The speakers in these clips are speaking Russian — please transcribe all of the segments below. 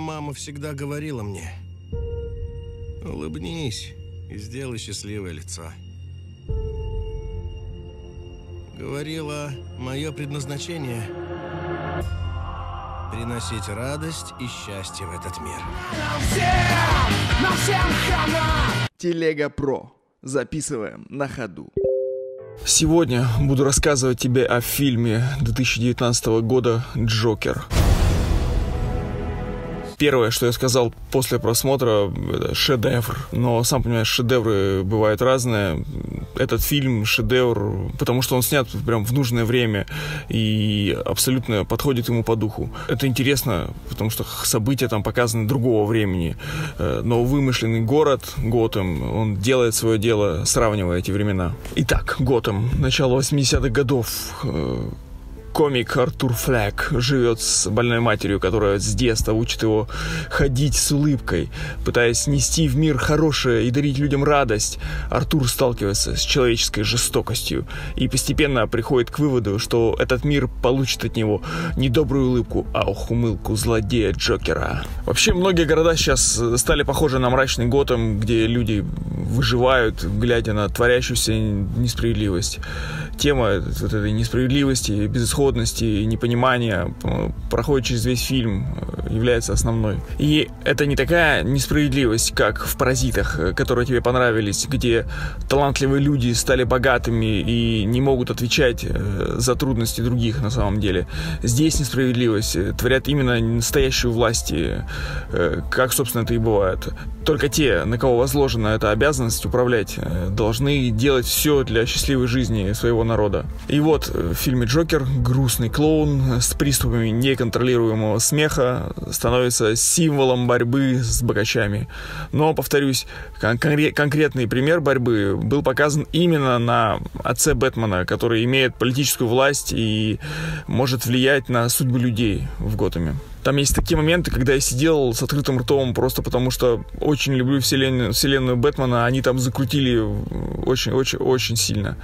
мама всегда говорила мне, улыбнись и сделай счастливое лицо. Говорила, мое предназначение — приносить радость и счастье в этот мир. Телега Про. Записываем на ходу. Сегодня буду рассказывать тебе о фильме 2019 года «Джокер». Первое, что я сказал после просмотра, это шедевр. Но, сам понимаешь, шедевры бывают разные. Этот фильм шедевр, потому что он снят прям в нужное время и абсолютно подходит ему по духу. Это интересно, потому что события там показаны другого времени. Э, но вымышленный город Готэм, он делает свое дело, сравнивая эти времена. Итак, Готэм, начало 80-х годов э, комик Артур Флэк живет с больной матерью, которая с детства учит его ходить с улыбкой, пытаясь нести в мир хорошее и дарить людям радость. Артур сталкивается с человеческой жестокостью и постепенно приходит к выводу, что этот мир получит от него не добрую улыбку, а ухмылку злодея Джокера. Вообще, многие города сейчас стали похожи на мрачный Готэм, где люди выживают, глядя на творящуюся несправедливость. Тема вот этой несправедливости, безысходности непонимания проходит через весь фильм, является основной. И это не такая несправедливость, как в «Паразитах», э, которые тебе понравились, где талантливые люди стали богатыми и не могут отвечать э, за трудности других на самом деле. Здесь несправедливость творят именно настоящую власти, как, собственно, это и бывает. Только те, на кого возложена эта обязанность управлять, должны делать все для счастливой жизни своего народа. И вот в фильме «Джокер» грустный клоун с приступами неконтролируемого смеха становится символом борьбы с богачами. Но, повторюсь, кон- конкретный пример борьбы был показан именно на отце Бэтмена, который имеет политическую власть и может влиять на судьбы людей в Готэме. Там есть такие моменты, когда я сидел с открытым ртом просто потому, что очень люблю вселенную, вселенную Бэтмена. Они там закрутили очень-очень-очень сильно.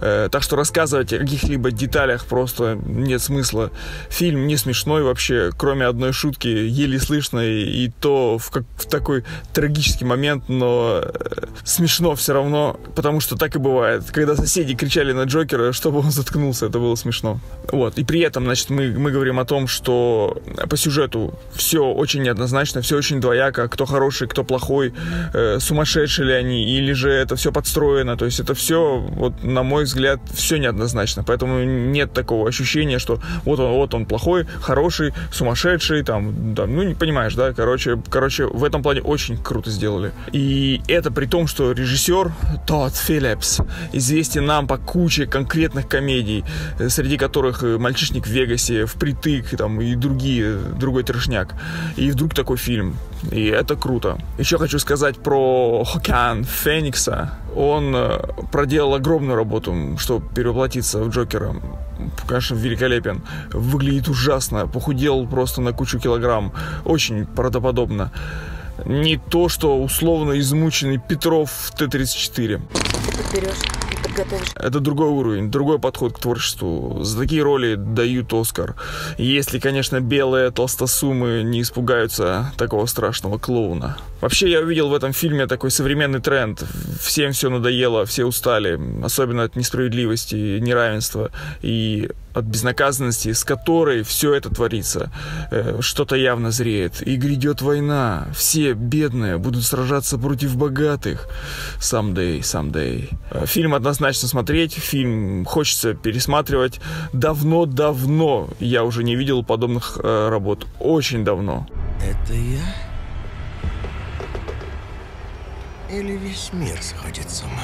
Э, так что рассказывать о каких-либо деталях просто нет смысла. Фильм не смешной вообще, кроме одной шутки, еле слышно, и, и то в, как, в такой трагический момент, но э, смешно все равно, потому что так и бывает. Когда соседи кричали на Джокера, чтобы он заткнулся, это было смешно. Вот. И при этом, значит, мы, мы говорим о том, что по сюжету. Все очень неоднозначно, все очень двояко, кто хороший, кто плохой, э, сумасшедшие ли они, или же это все подстроено, то есть это все, вот на мой взгляд, все неоднозначно, поэтому нет такого ощущения, что вот он, вот он плохой, хороший, сумасшедший, там, да, ну не понимаешь, да, короче, короче, в этом плане очень круто сделали. И это при том, что режиссер Тодд Филлипс известен нам по куче конкретных комедий, э, среди которых э, «Мальчишник в Вегасе», «Впритык» там, и другие другой трешняк. И вдруг такой фильм. И это круто. Еще хочу сказать про Хокан Феникса. Он э, проделал огромную работу, чтобы перевоплотиться в Джокера. Конечно, великолепен. Выглядит ужасно. Похудел просто на кучу килограмм. Очень правдоподобно. Не то, что условно измученный Петров в Т-34. Ты подберешь подготовишь. Это другой уровень, другой подход к творчеству. За такие роли дают Оскар. Если, конечно, белые толстосумы не испугаются такого страшного клоуна. Вообще, я увидел в этом фильме такой современный тренд. Всем все надоело, все устали. Особенно от несправедливости, неравенства. И от безнаказанности, с которой все это творится. Э, что-то явно зреет. И грядет война. Все бедные будут сражаться против богатых. Someday, someday. Э, фильм однозначно смотреть. Фильм хочется пересматривать. Давно-давно я уже не видел подобных э, работ. Очень давно. Это я? Или весь мир сходит с ума?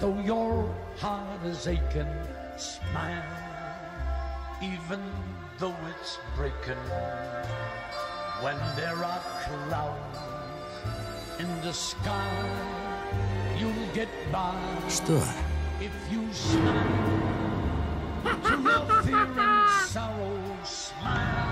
Though your heart is aching, smile, even though it's breaking. When there are clouds in the sky, you'll get by. Что? If you smile, to your fear and sorrow, smile.